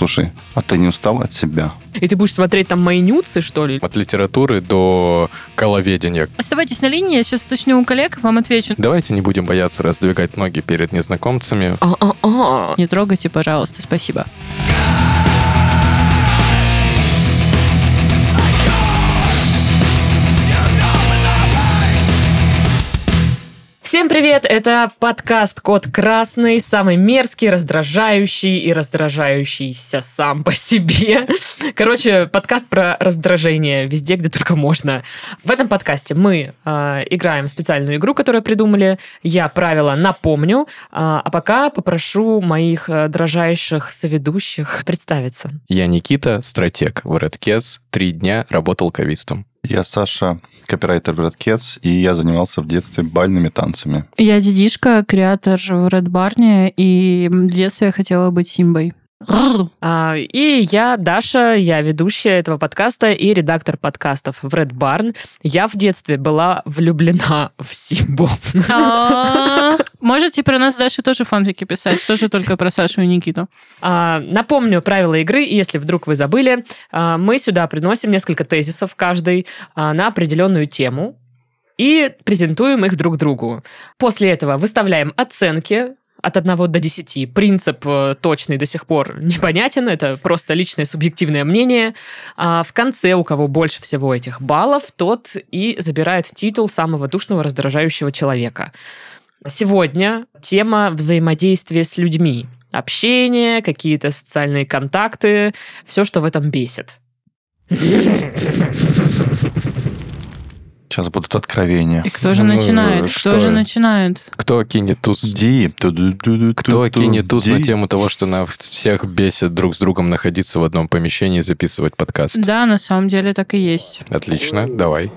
Слушай, а ты не устал от себя? И ты будешь смотреть там мои нюцы, что ли? От литературы до коловедения. Оставайтесь на линии, я сейчас уточню у коллег, вам отвечу. Давайте не будем бояться раздвигать ноги перед незнакомцами. А-а-а. Не трогайте, пожалуйста, спасибо. Всем привет! Это подкаст «Код красный», самый мерзкий, раздражающий и раздражающийся сам по себе. Короче, подкаст про раздражение везде, где только можно. В этом подкасте мы э, играем специальную игру, которую придумали. Я правила напомню, э, а пока попрошу моих э, дрожайших соведущих представиться. Я Никита, стратег в Red Cats, три дня работал кавистом. Я Саша, копирайтер в Red Cats, и я занимался в детстве бальными танцами. Я Дидишка, креатор в Red Barn, и в детстве я хотела быть Симбой. А, и я Даша, я ведущая этого подкаста и редактор подкастов в Red Barn. Я в детстве была влюблена в Симбу. А, Можете про нас дальше тоже фанфики писать, тоже только про Сашу и Никиту. А, Напомню правила игры, если вдруг вы забыли. Мы сюда приносим несколько тезисов каждый на определенную тему и презентуем их друг другу. После этого выставляем оценки от 1 до 10. Принцип э, точный до сих пор непонятен, это просто личное субъективное мнение. А в конце, у кого больше всего этих баллов, тот и забирает титул самого душного раздражающего человека. Сегодня тема взаимодействия с людьми. Общение, какие-то социальные контакты, все, что в этом бесит. Сейчас будут откровения. И кто же Ну, начинает? что? Кто же начинает? Кто кинет туз? Ди. Кто кинет туз на ди. тему того, что нас всех бесит друг с другом находиться в одном помещении и записывать подкаст? Да, на самом деле так и есть. Отлично, давай.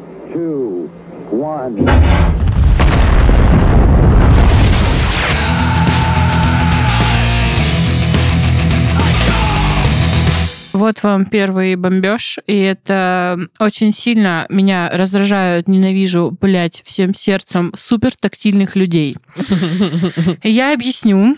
Вот вам первый бомбеж, и это очень сильно меня раздражают, ненавижу, блядь, всем сердцем супер тактильных людей. Я объясню.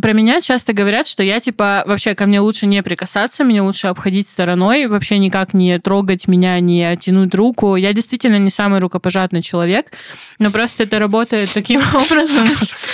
Про меня часто говорят, что я, типа, вообще ко мне лучше не прикасаться, меня лучше обходить стороной, вообще никак не трогать меня, не тянуть руку. Я действительно не самый рукопожатный человек, но просто это работает таким образом.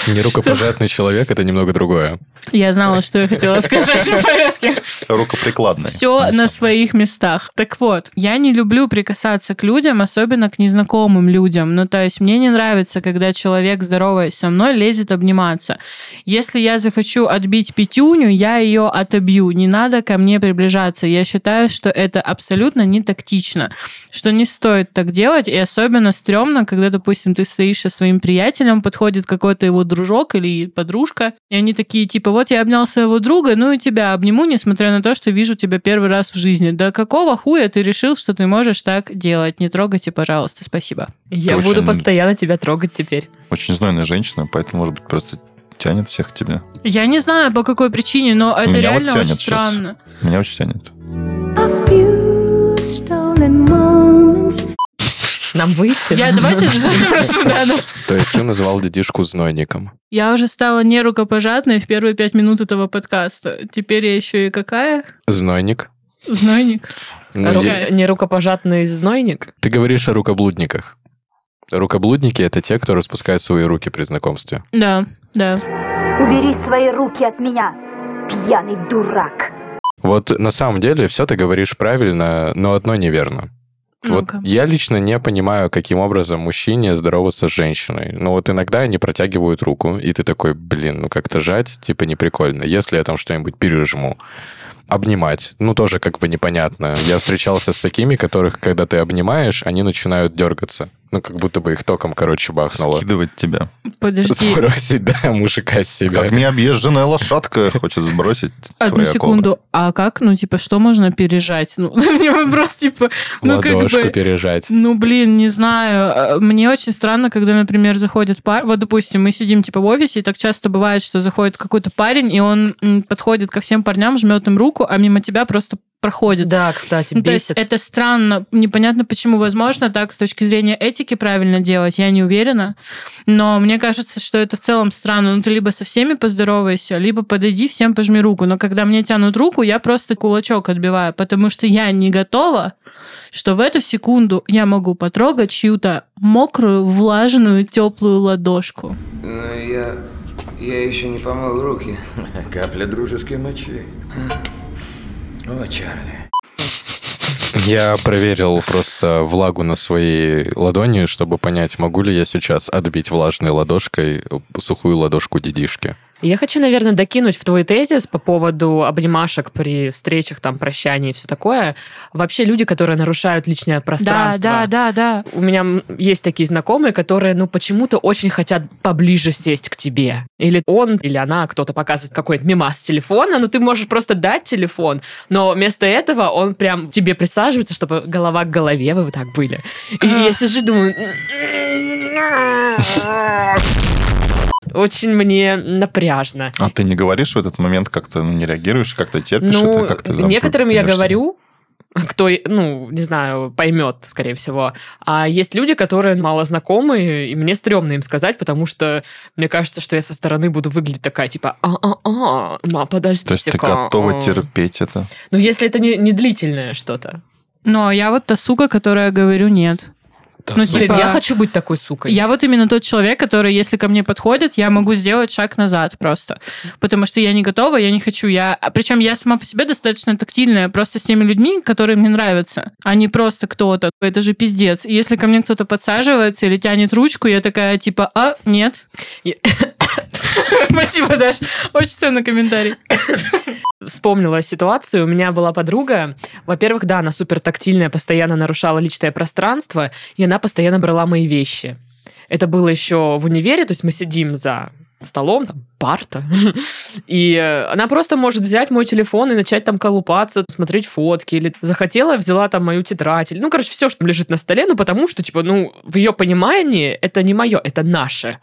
Не рукопожатный человек, это немного другое. Я знала, что я хотела сказать в порядке. Рукоприкладная. Все на своих местах. Так вот, я не люблю прикасаться к людям, особенно к незнакомым людям. Ну, то есть мне не нравится, когда человек, здороваясь со мной, лезет обниматься. Если я захочу отбить пятюню, я ее отобью. Не надо ко мне приближаться. Я считаю, что это абсолютно не тактично, что не стоит так делать, и особенно стрёмно, когда, допустим, ты стоишь со своим приятелем, подходит какой-то его дружок или подружка, и они такие, типа, вот я обнял своего друга, ну и тебя обниму, несмотря на то, что вижу тебя первый раз в жизни. Да какого хуя ты решил, что ты можешь так делать? Не трогайте, пожалуйста, спасибо. Я Ты буду очень- постоянно тебя трогать теперь. Очень знойная женщина, поэтому, может быть, просто тянет всех к тебе. Я не знаю, по какой причине, но это Меня вот реально тянет очень щас. странно. Меня очень тянет. Нам выйти? Я давайте. То есть ты называл дедишку знойником. Я уже стала не рукопожатной в первые пять минут этого подкаста. Теперь я еще и какая? Знойник. Знойник. Ну, Ру- я- Не рукопожатный знойник? Ты говоришь о рукоблудниках. Рукоблудники — это те, кто распускает свои руки при знакомстве. Да, да. Убери свои руки от меня, пьяный дурак. Вот на самом деле все ты говоришь правильно, но одно неверно. Вот Ну-ка. я лично не понимаю, каким образом мужчине здороваться с женщиной. Но вот иногда они протягивают руку, и ты такой, блин, ну как-то жать, типа не прикольно. Если я там что-нибудь пережму. Обнимать, ну тоже как бы непонятно. Я встречался с такими, которых, когда ты обнимаешь, они начинают дергаться. Ну, как будто бы их током, короче, бахнуло. Скидывать тебя. Подожди, Сбросить, да, мужика с себя. Как необъезженная лошадка хочет сбросить одну секунду. А как, ну, типа, что можно пережать? Ну, мне вопрос, типа, ну, как Ладошку бы... пережать. Ну, блин, не знаю. Э, Мне очень странно, когда, например, заходит пар... Вот, допустим, мы сидим, типа, в офисе, и так часто бывает, что заходит какой-то парень, и он подходит ко всем парням, жмет им руку, а мимо тебя просто проходит. Да, кстати, Ну, то есть бесит. это странно, непонятно почему. Возможно, так с точки зрения этики правильно делать, я не уверена. Но мне кажется, что это в целом странно. Ну, ты либо со всеми поздоровайся, либо подойди, всем пожми руку. Но когда мне тянут руку, я просто кулачок отбиваю, потому что я не готова, что в эту секунду я могу потрогать чью-то мокрую, влажную, теплую ладошку. Но я... я еще не помыл руки. Капля дружеской мочи. О, Чарли. Я проверил просто влагу на своей ладони, чтобы понять, могу ли я сейчас отбить влажной ладошкой сухую ладошку дедишки. Я хочу, наверное, докинуть в твой тезис по поводу обнимашек при встречах, там, прощании и все такое. Вообще люди, которые нарушают личное пространство. Да, да, да, да. У меня есть такие знакомые, которые, ну, почему-то очень хотят поближе сесть к тебе. Или он, или она, кто-то показывает какой-то мимас телефона, но ты можешь просто дать телефон, но вместо этого он прям тебе присаживается, чтобы голова к голове вы вот так были. И я сижу и думаю... Очень мне напряжно. А ты не говоришь в этот момент, как-то ну, не реагируешь, как-то терпишь Ну, это, как-то... там некоторым я говорю, кто, ну, не знаю, поймет, скорее всего. А есть люди, которые мало знакомые, и мне стрёмно им сказать, потому что мне кажется, что я со стороны буду выглядеть такая, типа, а-а-а, ма, подождите То есть ты готова терпеть это? Ну, если это не, не длительное что-то. Но я вот та сука, которая говорю нет. Ну, типа, я хочу быть такой сукой. Я вот именно тот человек, который, если ко мне подходит, я могу сделать шаг назад просто. Потому что я не готова, я не хочу. Я... Причем я сама по себе достаточно тактильная, просто с теми людьми, которые мне нравятся, а не просто кто-то. Это же пиздец. И если ко мне кто-то подсаживается или тянет ручку, я такая типа, а, нет. Спасибо, Даш. Очень ценный комментарий. вспомнила ситуацию. У меня была подруга. Во-первых, да, она супер тактильная, постоянно нарушала личное пространство, и она постоянно брала мои вещи. Это было еще в универе, то есть мы сидим за столом, там, парта, и э, она просто может взять мой телефон и начать там колупаться, смотреть фотки, или захотела, взяла там мою тетрадь, или, ну, короче, все, что лежит на столе, ну, потому что, типа, ну, в ее понимании это не мое, это наше.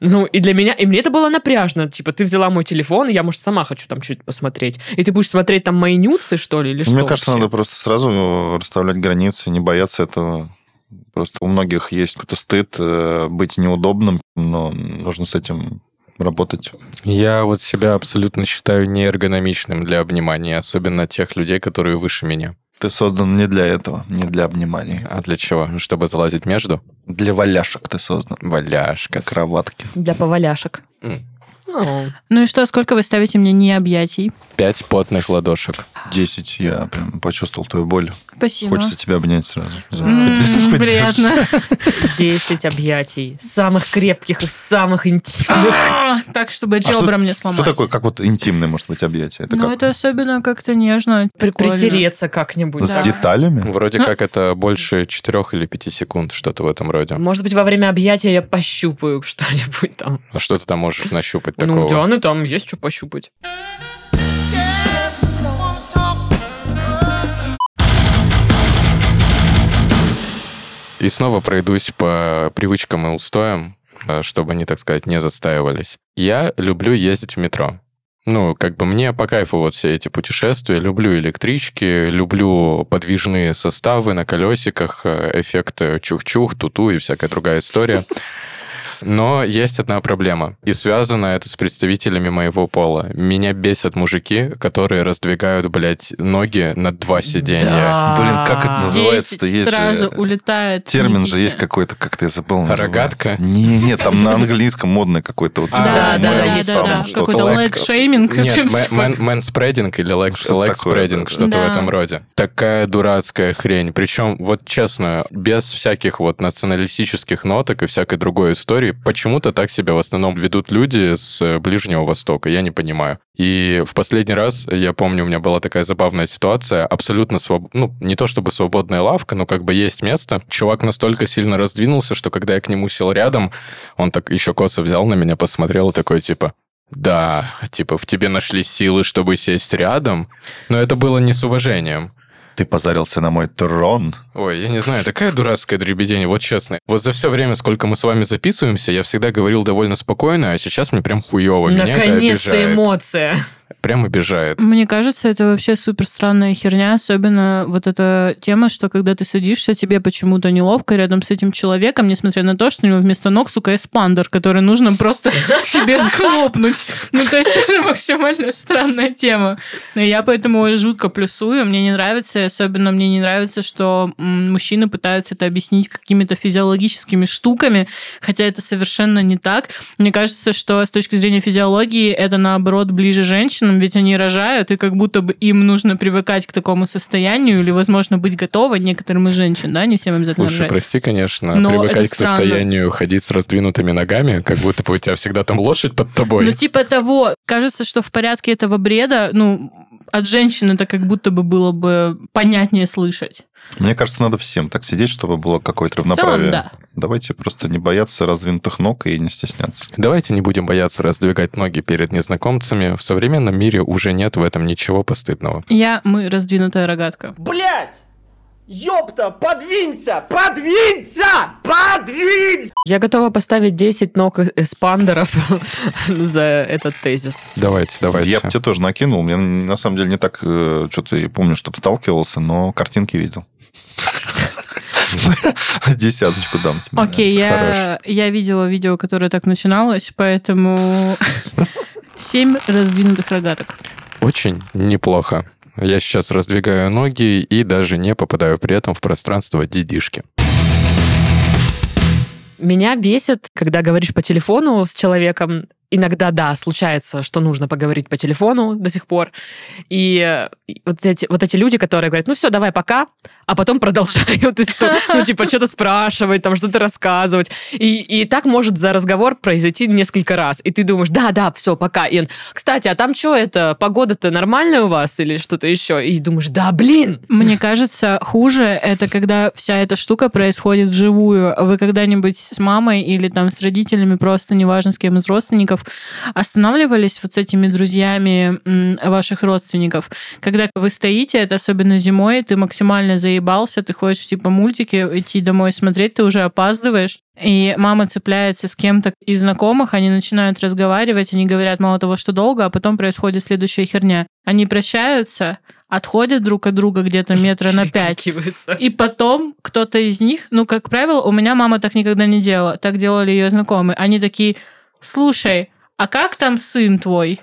Ну, и для меня, и мне это было напряжно. Типа, ты взяла мой телефон, и я, может, сама хочу там чуть посмотреть. И ты будешь смотреть там мои нюцы, что ли, или что Мне кажется, вообще? надо просто сразу расставлять границы, не бояться этого. Просто у многих есть какой-то стыд э, быть неудобным, но нужно с этим работать. Я вот себя абсолютно считаю неэргономичным для обнимания, особенно тех людей, которые выше меня. Ты создан не для этого, не для обнимания. А для чего? Чтобы залазить между? Для валяшек ты создан. Валяшка. Кроватки. Для поваляшек. М. О. Ну и что, сколько вы ставите мне не объятий? Пять потных ладошек. Десять, я прям почувствовал твою боль. Спасибо. Хочется тебя обнять сразу. Поддержку. Приятно. 10 объятий. Самых крепких и самых интимных. А, Так, чтобы А что- ребра мне сломать. Что такое, как вот интимное, может быть, объятие? Это Ну, это особенно как-то нежно. Притереться как-нибудь. С деталями? Вроде как это больше четырех или пяти секунд, что-то в этом роде. Может быть, во время объятия я пощупаю что-нибудь там. А что ты там можешь нащупать Ну, такого? Дианы там есть что пощупать. И снова пройдусь по привычкам и устоям, э, чтобы они, так сказать, не застаивались. Я люблю ездить в метро. Ну, как бы мне по кайфу вот все эти путешествия. Люблю электрички, люблю подвижные составы на колесиках, э, эффект чух-чух, туту и всякая другая история. Но есть одна проблема, и связано это с представителями моего пола. Меня бесят мужики, которые раздвигают, блядь, ноги на два сиденья. Да. Блин, как это называется-то? Есть же сразу улетает. Термин же есть какой-то, как-то я забыл. Рогатка? Не, не, там на английском модный какой-то. Вот, А, типа, Да, да, да, да, да. что-то. Какой-то leg-shaming. Нет, ma- man- manspreading или лэг-спрединг, да, да. что-то в Да. этом роде. Такая дурацкая хрень. Причем, вот честно, без всяких вот националистических ноток и всякой другой истории, почему-то так себя в основном ведут люди с э, Ближнего Востока. Я не понимаю. И в последний раз, я помню, у меня была такая забавная ситуация, абсолютно своб... ну, не то чтобы свободная лавка, но как бы есть место. Чувак настолько сильно раздвинулся, что когда я к нему сел рядом, он так еще косо взял на меня, посмотрел и такой, типа, да, типа, в тебе нашли силы, чтобы сесть рядом, но это было не с уважением. Ты позарился на мой трон. Ой, я не знаю, такая дурацкая дребедень, вот честно. Вот за все время, сколько мы с вами записываемся, я всегда говорил довольно спокойно, а сейчас мне прям хуево, меня это Наконец-то эмоция. Прям обижает. Мне кажется, это вообще супер странная херня, особенно вот эта тема, что когда ты садишься, тебе почему-то неловко рядом с этим человеком, несмотря на то, что у него вместо ног, сука, эспандер, который нужно просто тебе схлопнуть. Ну, то есть это максимально странная тема. Но я поэтому жутко плюсую, мне не нравится, особенно мне не нравится, что мужчины пытаются это объяснить какими-то физиологическими штуками, хотя это совершенно не так. Мне кажется, что с точки зрения физиологии это, наоборот, ближе женщинам, ведь они рожают, и как будто бы им нужно привыкать к такому состоянию или, возможно, быть готовы некоторым из женщин, да, не всем обязательно Слушай, рожать. прости, конечно, Но привыкать к странно. состоянию ходить с раздвинутыми ногами, как будто бы у тебя всегда там лошадь под тобой. Ну, типа того, кажется, что в порядке этого бреда, ну, от женщин это как будто бы было бы понятнее слышать. Мне кажется, надо всем так сидеть, чтобы было какое-то В целом, равноправие. да. Давайте просто не бояться раздвинутых ног и не стесняться. Давайте не будем бояться раздвигать ноги перед незнакомцами. В современном мире уже нет в этом ничего постыдного. Я, мы, раздвинутая рогатка. Блять! Ёпта, подвинься! Подвинься! Подвинься! Я готова поставить 10 ног эспандеров за этот тезис. Давайте, давайте. Я бы тебе тоже накинул. Я на самом деле не так э, что-то и помню, чтобы сталкивался, но картинки видел. Десяточку дам тебе. Окей, я, я видела видео, которое так начиналось, поэтому семь раздвинутых рогаток. Очень неплохо. Я сейчас раздвигаю ноги и даже не попадаю при этом в пространство дедишки. Меня бесит, когда говоришь по телефону с человеком. Иногда, да, случается, что нужно поговорить по телефону до сих пор. И э, вот эти, вот эти люди, которые говорят, ну все, давай пока, а потом продолжают историю, ну типа что-то спрашивать, там что-то рассказывать. И, и так может за разговор произойти несколько раз. И ты думаешь, да, да, все, пока. И он, кстати, а там что это, погода-то нормальная у вас или что-то еще? И думаешь, да, блин, Мне кажется, хуже это когда вся эта штука происходит вживую. Вы когда-нибудь с мамой или там с родителями, просто неважно с кем из родственников, останавливались вот с этими друзьями ваших родственников? Когда вы стоите, это особенно зимой, ты максимально заебался, ты хочешь типа мультики идти домой смотреть, ты уже опаздываешь. И мама цепляется с кем-то из знакомых, они начинают разговаривать, они говорят мало того, что долго, а потом происходит следующая херня. Они прощаются, отходят друг от друга где-то метра на пять, и потом кто-то из них, ну, как правило, у меня мама так никогда не делала, так делали ее знакомые. Они такие, слушай, а как там сын твой?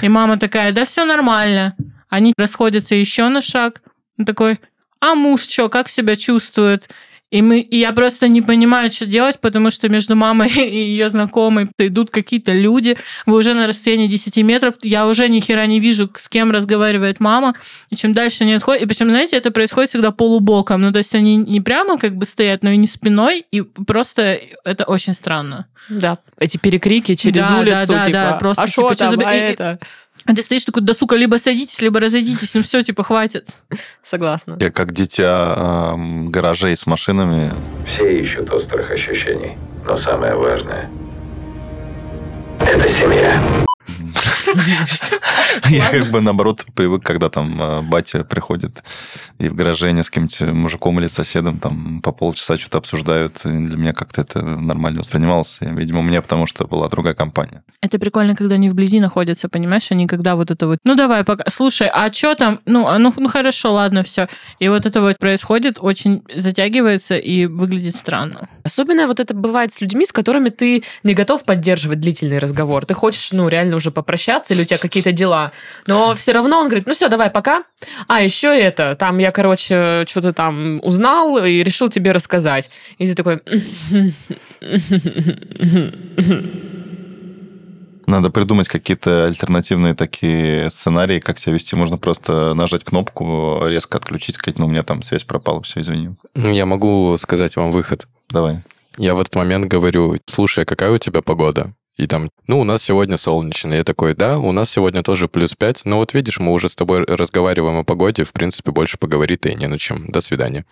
И мама такая, да все нормально. Они расходятся еще на шаг. Он такой, а муж что, как себя чувствует? И, мы, и я просто не понимаю, что делать, потому что между мамой и ее знакомой идут какие-то люди, вы уже на расстоянии 10 метров, я уже ни хера не вижу, с кем разговаривает мама, и чем дальше они отходят, и причем, знаете, это происходит всегда полубоком, ну, то есть они не прямо как бы стоят, но и не спиной, и просто это очень странно. Да, эти перекрики через Да, улицу, да, да, типа, да, просто, а типа, что там, за- а и- это? А ты стоишь такой, да, сука, либо садитесь, либо разойдитесь, ну все, типа, хватит. Согласна. Я как дитя эм, гаражей с машинами. Все ищут острых ощущений, но самое важное – это семья. Я как бы наоборот привык, когда там э, батя приходит и в гараже они с кем-нибудь мужиком или соседом там по полчаса что-то обсуждают. Для меня как-то это нормально воспринималось. Видимо, мне потому что была другая компания. Это прикольно, когда они вблизи находятся, понимаешь, они когда вот это вот, ну давай пока, слушай, а что там, ну, а ну, ну хорошо, ладно, все. И вот это вот происходит, очень затягивается и выглядит странно. Особенно вот это бывает с людьми, с которыми ты не готов поддерживать длительный разговор. Ты хочешь, ну, реально уже попрощаться, или у тебя какие-то дела. Но все равно он говорит, ну все, давай, пока. А, еще это, там я, короче, что-то там узнал и решил тебе рассказать. И ты такой... Надо придумать какие-то альтернативные такие сценарии, как себя вести. Можно просто нажать кнопку, резко отключить, сказать, ну, у меня там связь пропала, все, извини. Ну, я могу сказать вам выход. Давай. Я в этот момент говорю, слушай, а какая у тебя погода? И там, ну, у нас сегодня солнечно. Я такой, да, у нас сегодня тоже плюс 5. Но вот видишь, мы уже с тобой разговариваем о погоде, в принципе, больше поговорить-то и не на чем. До свидания.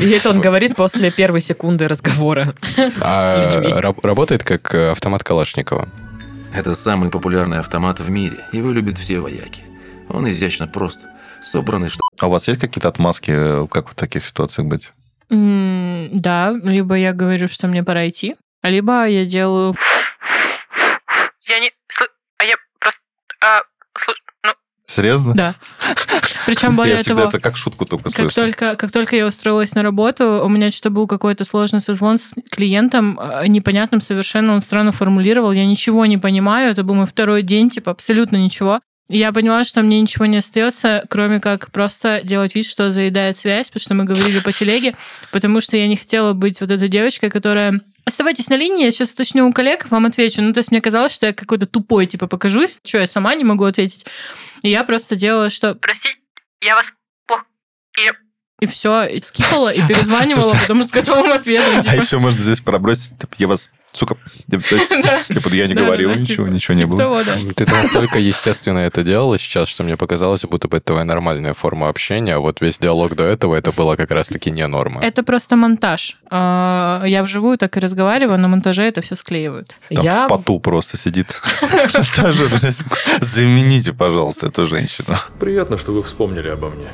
И это он говорит после первой секунды разговора А работает как э, автомат Калашникова. Это самый популярный автомат в мире. Его любят все вояки. Он изящно прост. Собранный, что А у вас есть какие-то отмазки, э, как в таких ситуациях быть? М, Да, либо я говорю, что мне пора идти, либо я делаю... Я не... А я... Серьезно? Да. Причем Я более всегда того, это как шутку только как слышу. только, как только я устроилась на работу, у меня что-то был какой-то сложный созвон с клиентом, э, непонятным совершенно, он странно формулировал, я ничего не понимаю, это был мой второй день, типа абсолютно ничего. И я поняла, что мне ничего не остается, кроме как просто делать вид, что заедает связь, потому что мы говорили по телеге, потому что я не хотела быть вот этой девочкой, которая Оставайтесь на линии, я сейчас уточню у коллег, вам отвечу. Ну, то есть мне казалось, что я какой-то тупой, типа, покажусь, что я сама не могу ответить. И я просто делала, что «Простите, я вас плохо...» И, и все, и скипала, и перезванивала, потому что с готовым ответом. А типа. еще можно здесь пробросить, типа, я вас, сука, типа, я не говорил ничего, типа- ничего не типа было. Ты настолько естественно это делала сейчас, что мне показалось, будто бы это твоя нормальная форма общения, а вот весь диалог до этого, это было как раз-таки не норма. Это просто монтаж. А, Я вживую так и разговариваю, на монтаже это все склеивают. Там Я в поту просто сидит. Замените, пожалуйста, эту женщину. Приятно, что вы вспомнили обо мне.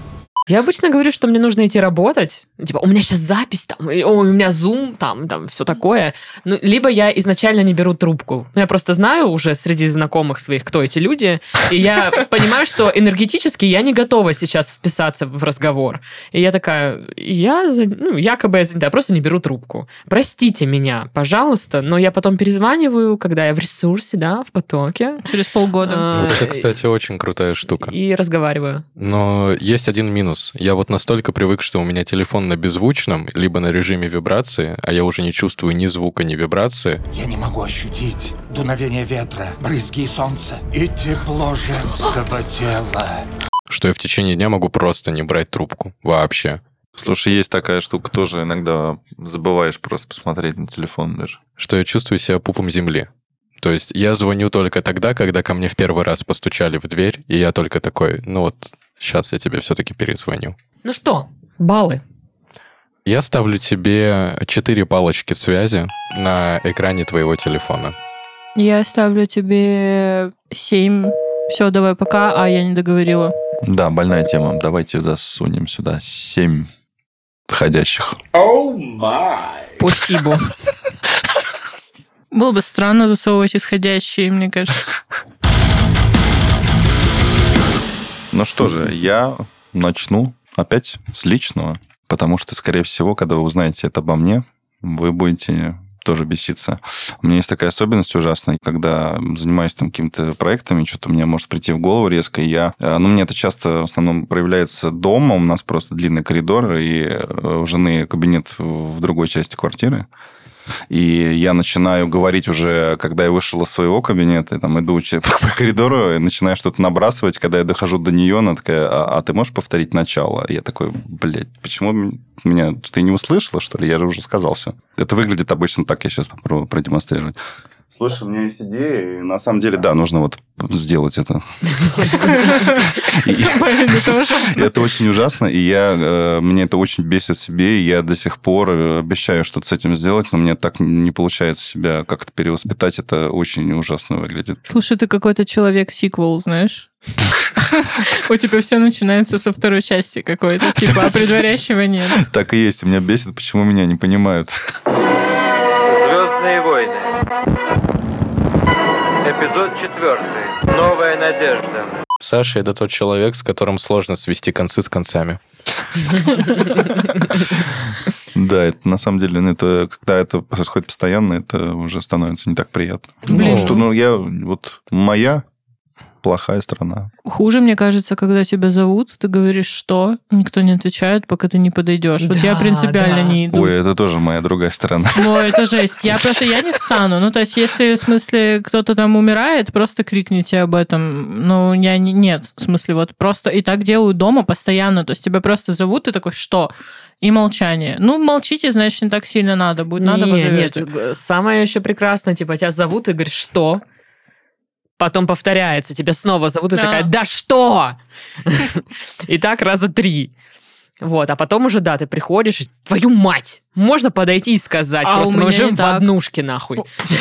Я обычно говорю, что мне нужно идти работать. Типа, у меня сейчас запись там, и, ой, у меня зум там, там, все такое. Ну, либо я изначально не беру трубку. Ну, Я просто знаю уже среди знакомых своих, кто эти люди, и я понимаю, что энергетически я не готова сейчас вписаться в разговор. И я такая, я, ну, якобы я занята, я просто не беру трубку. Простите меня, пожалуйста, но я потом перезваниваю, когда я в ресурсе, да, в потоке. Через полгода. А, Вот это, кстати, очень крутая штука. И разговариваю. Но есть один минус. Я вот настолько привык, что у меня телефон на беззвучном, либо на режиме вибрации, а я уже не чувствую ни звука, ни вибрации. Я не могу ощутить дуновение ветра, брызги солнца и тепло женского тела. что я в течение дня могу просто не брать трубку вообще. Слушай, есть такая штука, тоже иногда забываешь просто посмотреть на телефон даже. Что я чувствую себя пупом земли. То есть я звоню только тогда, когда ко мне в первый раз постучали в дверь, и я только такой, ну вот, сейчас я тебе все-таки перезвоню. Ну что, баллы? Я ставлю тебе четыре палочки связи на экране твоего телефона. Я ставлю тебе 7. Все, давай пока, а я не договорила. Да, больная тема. Давайте засунем сюда семь входящих. Спасибо. Было бы странно засовывать исходящие, мне кажется. Ну что же, я начну опять с личного, потому что, скорее всего, когда вы узнаете это обо мне, вы будете тоже беситься. У меня есть такая особенность ужасная, когда занимаюсь там какими-то проектами, что-то мне может прийти в голову резко, и я... э, Ну, мне это часто в основном проявляется дома, у нас просто длинный коридор, и э, у жены кабинет в другой части квартиры. И я начинаю говорить уже, когда я вышел из своего кабинета, и там иду по коридору, и начинаю что-то набрасывать. Когда я дохожу до нее, она такая, а, а ты можешь повторить начало? Я такой, блядь, почему меня... Ты не услышала, что ли? Я же уже сказал все. Это выглядит обычно так, я сейчас попробую продемонстрировать. Слушай, у меня есть идея, и на самом деле, да, нужно вот сделать это. Это ужасно. это очень ужасно, и я, э, мне это очень бесит себе, и я до сих пор э, обещаю что-то с этим сделать, но мне так не получается себя как-то перевоспитать, это очень ужасно выглядит. Слушай, ты какой-то человек-сиквел, знаешь? У тебя все начинается со второй части какой-то, типа, а предварящего нет. Так и есть, и меня бесит, почему меня не понимают. Звездные войны. Эпизод четвертый. Новая надежда. Саша — это тот человек, с которым сложно свести концы с концами. Да, это на самом деле, ну, это, когда это происходит постоянно, это уже становится не так приятно. Блин. Ну, что, ну, я, вот, моя плохая страна. Хуже, мне кажется, когда тебя зовут, ты говоришь что, никто не отвечает, пока ты не подойдешь. Вот я принципиально да. не иду. Ой, это тоже моя другая сторона. Ну, это жесть. Я просто, я не встану. Ну, то есть, если, в смысле, кто-то там умирает, просто крикните об этом. Ну, я не, нет. В смысле, вот просто и так делаю дома постоянно. То есть, тебя просто зовут, ты такой, что? И молчание. Ну, молчите, значит, не так сильно надо. Будет надо, Не, позовете. Нет, г- самое еще прекрасное, типа, тебя зовут, и говоришь, что? Потом повторяется, тебя снова зовут, и Да. такая, да что? И так раза три. Вот, а потом уже, да, ты приходишь, и твою мать, можно подойти и сказать. А просто мы живем в однушке, нахуй.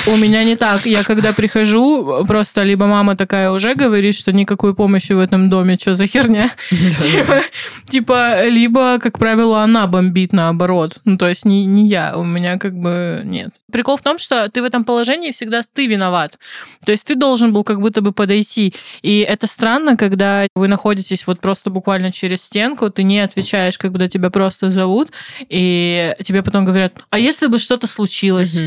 У меня не так. Я когда прихожу, просто либо мама такая уже говорит, что никакой помощи в этом доме, что за херня. Типа- Типа, либо, как правило, она бомбит наоборот. Ну, то есть не, не я, у меня как бы нет. Прикол в том, что ты в этом положении всегда ты виноват. То есть ты должен был как будто бы подойти. И это странно, когда вы находитесь вот просто буквально через стенку, ты не отвечаешь, когда тебя просто зовут, и тебе потом говорят, а если бы что-то случилось?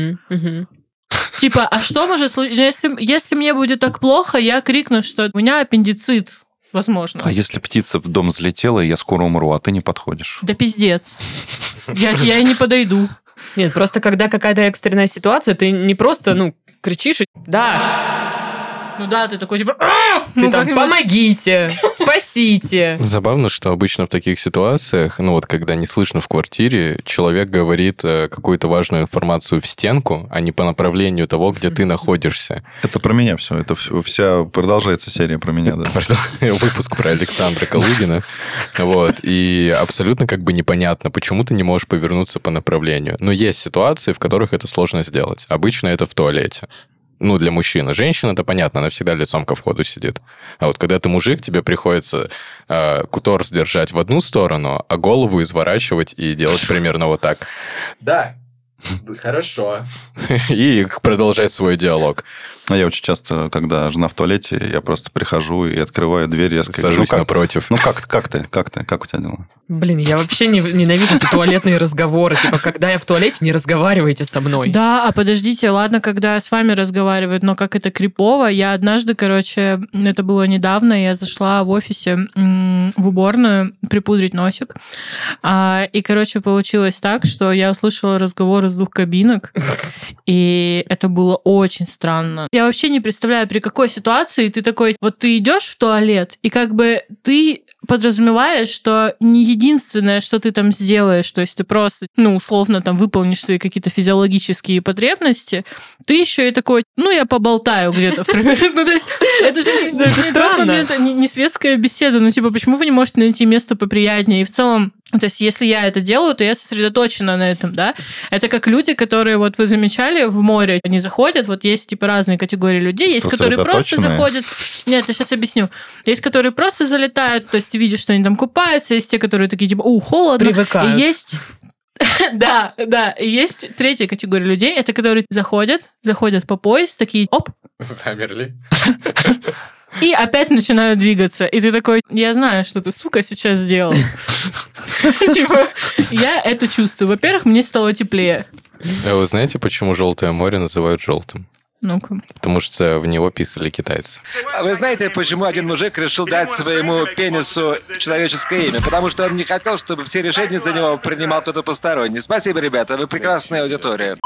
Типа, а что может случиться? Если, если мне будет так плохо, я крикну, что у меня аппендицит, возможно. А если птица в дом залетела, и я скоро умру, а ты не подходишь? Да пиздец. Я, я и не подойду. Нет, просто когда какая-то экстренная ситуация, ты не просто, ну, кричишь и «Даш, Ну да, ты такой типа... Ты Ну, там помогите, спасите». Забавно, что обычно в таких ситуациях, ну вот когда не слышно в квартире, человек говорит э, какую-то важную информацию в стенку, а не по направлению того, где ты находишься. Это про меня все. Это вс- вся продолжается серия про меня, да. Выпуск про Александра Калугина. Вот. И абсолютно как бы непонятно, почему ты не можешь повернуться по направлению. Но есть ситуации, в которых это сложно сделать. Обычно это в туалете. Ну, для мужчины. Женщина, это понятно, она всегда лицом ко входу сидит. А вот когда ты мужик, тебе приходится э, куторс держать в одну сторону, а голову изворачивать и делать примерно вот так. Да, хорошо. И продолжать свой диалог. А я очень часто, когда жена в туалете, я просто прихожу и открываю дверь резко. и говорю, Сажусь «Ну, как- напротив. Ну как, как ты? Как ты? Как у тебя дела? Блин, я вообще не, ненавижу эти туалетные разговоры. Типа, когда я в туалете, не разговаривайте со мной. Да, а подождите, ладно, когда с вами разговаривают, но как это крипово. Я однажды, короче, это было недавно, я зашла в офисе в уборную припудрить носик. А, и, короче, получилось так, что я услышала разговор из двух кабинок, и это было очень странно. Я вообще не представляю, при какой ситуации ты такой, вот ты идешь в туалет, и как бы ты подразумеваешь, что не единственное, что ты там сделаешь, то есть ты просто, ну, условно, там выполнишь свои какие-то физиологические потребности, ты еще и такой, ну, я поболтаю где-то, Ну, то есть, это же не- Ну, не тот момент, не светская беседа, ну, типа, почему вы не можете найти место поприятнее? И в целом, то есть, если я это делаю, то я сосредоточена на этом, да? Это как люди, которые, вот вы замечали, в море они заходят, вот есть, типа, разные категории людей, есть, которые просто заходят... Нет, я сейчас объясню. Есть, которые просто залетают, то есть, ты видишь, что они там купаются, есть те, которые такие, типа, у, холодно. Привыкают. И есть... Да, да. И есть третья категория людей, это которые заходят, заходят по пояс, такие, оп, Замерли. и опять начинают двигаться. И ты такой, я знаю, что ты, сука, сейчас сделал. Типа, я это чувствую. Во-первых, мне стало теплее. А вы знаете, почему Желтое море называют желтым? Ну-ка. Потому что в него писали китайцы. А Вы знаете, почему один мужик решил дать своему пенису человеческое имя? Потому что он не хотел, чтобы все решения за него принимал кто-то посторонний. Спасибо, ребята, вы прекрасная аудитория.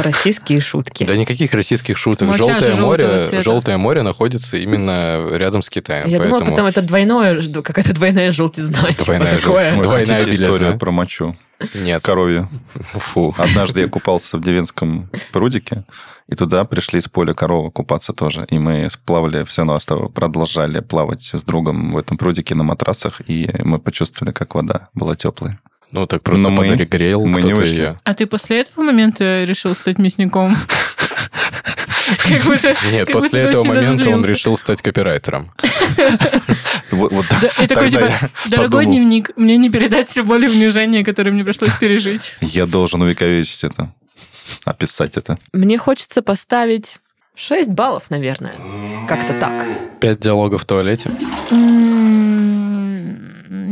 Российские шутки. Да никаких российских шуток. Моча же Желтое море, цвета. Желтое море находится именно рядом с Китаем. Я думала, поэтому потом это двойное, какая-то двойная желтизна. типа Двойная желтизна. Двойная историю про мочу? Нет. Коровью. Фу. Однажды я купался в Девинском прудике, и туда пришли с поля коровы купаться тоже. И мы сплавали, все равно продолжали плавать с другом в этом прудике на матрасах, и мы почувствовали, как вода была теплая. Ну, так просто Но мы- подогрел мы не вышли. её. А ты после этого момента решил стать мясником? Будто- Нет, после этого момента он решил стать копирайтером. И такой, типа, я дорогой дневник, мне не передать все боли и унижения, которые мне пришлось пережить. Я должен увековечить это, описать это. Мне хочется поставить 6 баллов, наверное. Как-то так. Пять диалогов в туалете. М,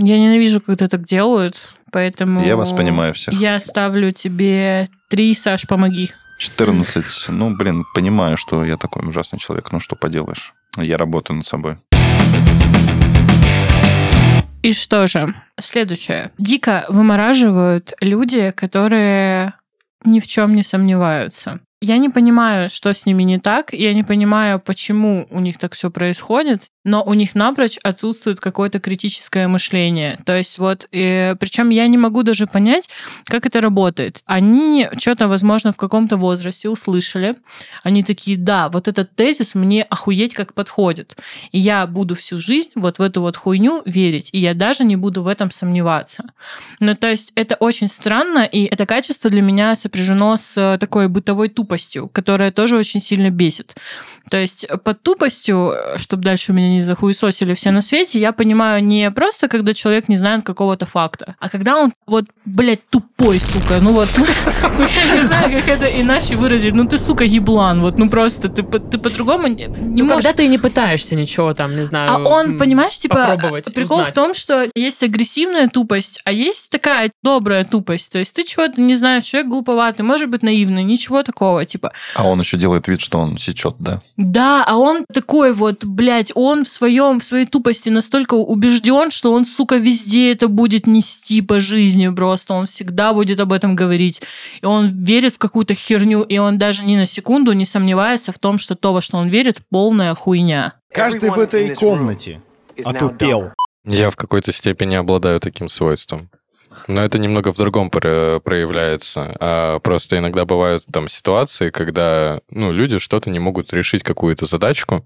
Я ненавижу, когда так делают, поэтому... Я вас понимаю всех. Я ставлю тебе три, Саш, помоги. 14. Ну, блин, понимаю, что я такой ужасный человек. Ну, что поделаешь. Я работаю над собой. И что же, следующее. Дико вымораживают люди, которые ни в чем не сомневаются. Я не понимаю, что с ними не так, я не понимаю, почему у них так все происходит, но у них напрочь отсутствует какое-то критическое мышление. То есть вот, э, причем я не могу даже понять, как это работает. Они что-то, возможно, в каком-то возрасте услышали, они такие, да, вот этот тезис мне охуеть как подходит, и я буду всю жизнь вот в эту вот хуйню верить, и я даже не буду в этом сомневаться. Ну, то есть это очень странно, и это качество для меня сопряжено с такой бытовой тупостью, которая тоже очень сильно бесит. То есть под тупостью, чтобы дальше меня не захуесосили все на свете, я понимаю не просто, когда человек не знает какого-то факта, а когда он вот, блядь, тупой, сука. Ну вот, я не знаю, как это иначе выразить. Ну ты, сука, еблан. Вот, ну просто ты, по-другому не, ну, можешь. когда ты не пытаешься ничего там, не знаю, А он, понимаешь, типа, прикол в том, что есть агрессивная тупость, а есть такая добрая тупость. То есть ты чего-то не знаешь, человек глуповатый, может быть наивный, ничего такого, типа. А он еще делает вид, что он сечет, да? Да, а он такой вот, блядь, он в своем, в своей тупости настолько убежден, что он, сука, везде это будет нести по жизни просто. Он всегда будет об этом говорить. И он верит в какую-то херню, и он даже ни на секунду не сомневается в том, что то, во что он верит, полная хуйня. Каждый в этой комнате отупел. Я в какой-то степени обладаю таким свойством. Но это немного в другом про- проявляется. А просто иногда бывают там ситуации, когда ну, люди что-то не могут решить какую-то задачку,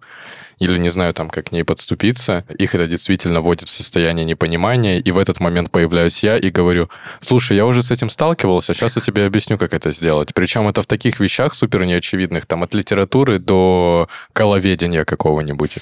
или не знаю там, как к ней подступиться. Их это действительно вводит в состояние непонимания, и в этот момент появляюсь я и говорю, слушай, я уже с этим сталкивался, сейчас я тебе объясню, как это сделать. Причем это в таких вещах супер неочевидных, там от литературы до коловедения какого-нибудь.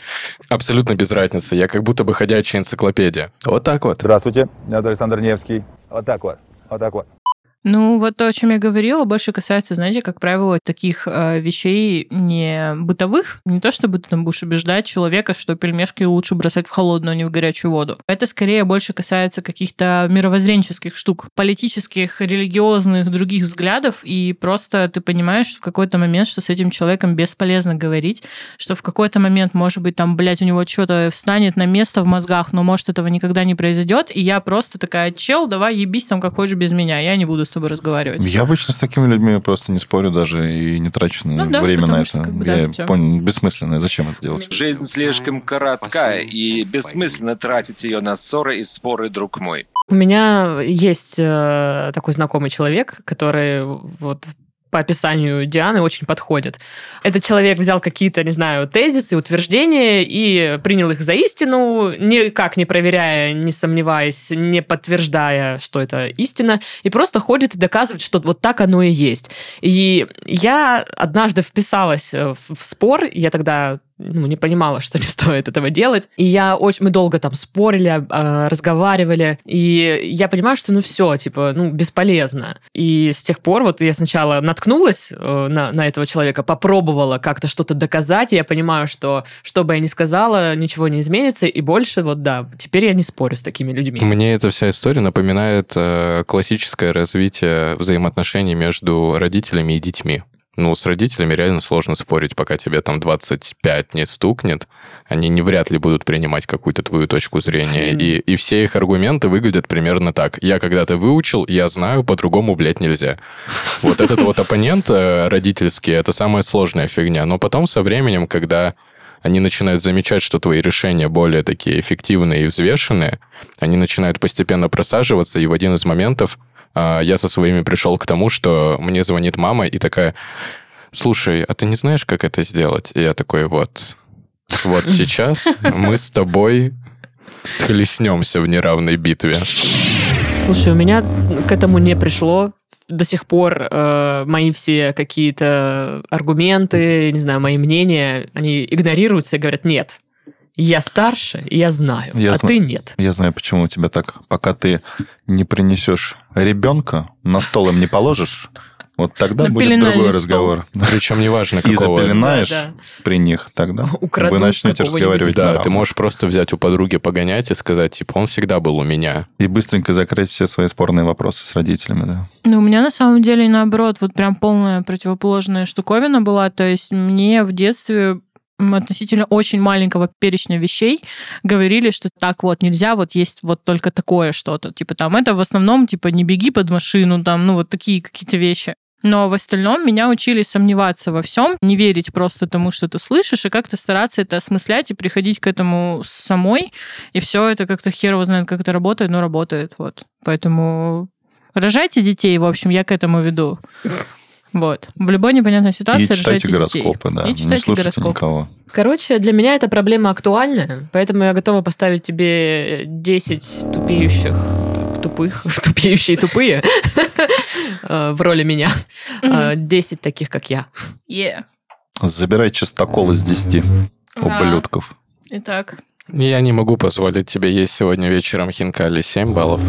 Абсолютно без разницы. Я как будто бы ходячая энциклопедия. Вот так вот. Здравствуйте, это Александр Невский. Вот так вот, вот так вот. Ну, вот то, о чем я говорила, больше касается, знаете, как правило, таких э, вещей не бытовых. Не то, чтобы ты там будешь убеждать человека, что пельмешки лучше бросать в холодную, а не в горячую воду. Это скорее больше касается каких-то мировоззренческих штук, политических, религиозных, других взглядов, и просто ты понимаешь в какой-то момент, что с этим человеком бесполезно говорить, что в какой-то момент, может быть, там, блядь, у него что-то встанет на место в мозгах, но, может, этого никогда не произойдет, и я просто такая, чел, давай ебись там как хочешь без меня, я не буду тобой разговаривать. Я обычно с такими людьми просто не спорю даже и не трачу Ну да, время на это. что, как бы, Я да, всё. понял, бессмысленно. Зачем это делать? Жизнь слишком коротка, и бессмысленно тратить ее на ссоры и споры, друг мой. У меня есть э, такой знакомый человек, который вот по описанию Дианы очень подходит. Этот человек взял какие-то, не знаю, тезисы, утверждения и принял их за истину, никак не проверяя, не сомневаясь, не подтверждая, что это истина, и просто ходит и доказывает, что вот так оно и есть. И я однажды вписалась э, в, в спор, я тогда ну, не понимала, что не стоит этого делать. И я очень... Мы долго там спорили, э, разговаривали. И я понимаю, что ну все, типа, ну, бесполезно. И с тех пор вот я сначала наткнулась э, на, на этого человека, попробовала как-то что-то доказать, и я понимаю, что что бы я ни сказала, ничего не изменится, и больше вот, да, теперь я не спорю с такими людьми. Мне эта вся история напоминает э, классическое развитие взаимоотношений между родителями и детьми. Ну, с родителями реально сложно спорить, пока тебе там 25 не стукнет. Они не вряд ли будут принимать какую-то твою точку зрения. И, и все их аргументы выглядят примерно так. Я когда-то выучил, я знаю, по-другому, блядь, нельзя. Вот этот вот оппонент э, родительский, это самая сложная фигня. Но потом со временем, когда они начинают замечать, что твои решения более такие эффективные и взвешенные, они начинают постепенно просаживаться, и в один из моментов я со своими пришел к тому, что мне звонит мама и такая, слушай, а ты не знаешь, как это сделать? И я такой, вот, вот сейчас мы с тобой схлестнемся в неравной битве. Слушай, у меня к этому не пришло. До сих пор э, мои все какие-то аргументы, не знаю, мои мнения, они игнорируются и говорят, нет, я старше, я знаю, Я а зна- ты нет. Я знаю, почему у тебя так. Пока ты не принесешь ребенка, на стол им не положишь, вот тогда будет другой стол. разговор. Причем неважно, И какого... запеленаешь Да, при них, тогда Украду вы начнете разговаривать Да, ты можешь просто взять у подруги погонять и сказать, типа, он всегда был у меня. И быстренько закрыть все свои спорные вопросы с родителями, да. Ну, у меня на самом деле наоборот, вот прям полная противоположная штуковина была. То есть мне в детстве относительно очень маленького перечня вещей говорили, что так вот нельзя, вот есть вот только такое что-то. Типа там это в основном, типа не беги под машину, там, ну вот такие какие-то вещи. Но в остальном меня учили сомневаться во всем, не верить просто тому, что ты слышишь, и как-то стараться это осмыслять и приходить к этому самой. И все это как-то херово знает, как это работает, но работает. Вот. Поэтому рожайте детей, в общем, я к этому веду. Вот. В любой непонятной ситуации И читайте гороскопы, детей. да. И Не читайте слушайте гороскопы. никого. Короче, для меня эта проблема актуальная, поэтому я готова поставить тебе 10 тупеющих, туп- тупых, тупеющие тупые э, в роли меня. Э, 10 таких, как я. Забирай чистокол из 10 Ура. ублюдков. Итак, Я не могу позволить тебе есть сегодня вечером хинкали 7 баллов.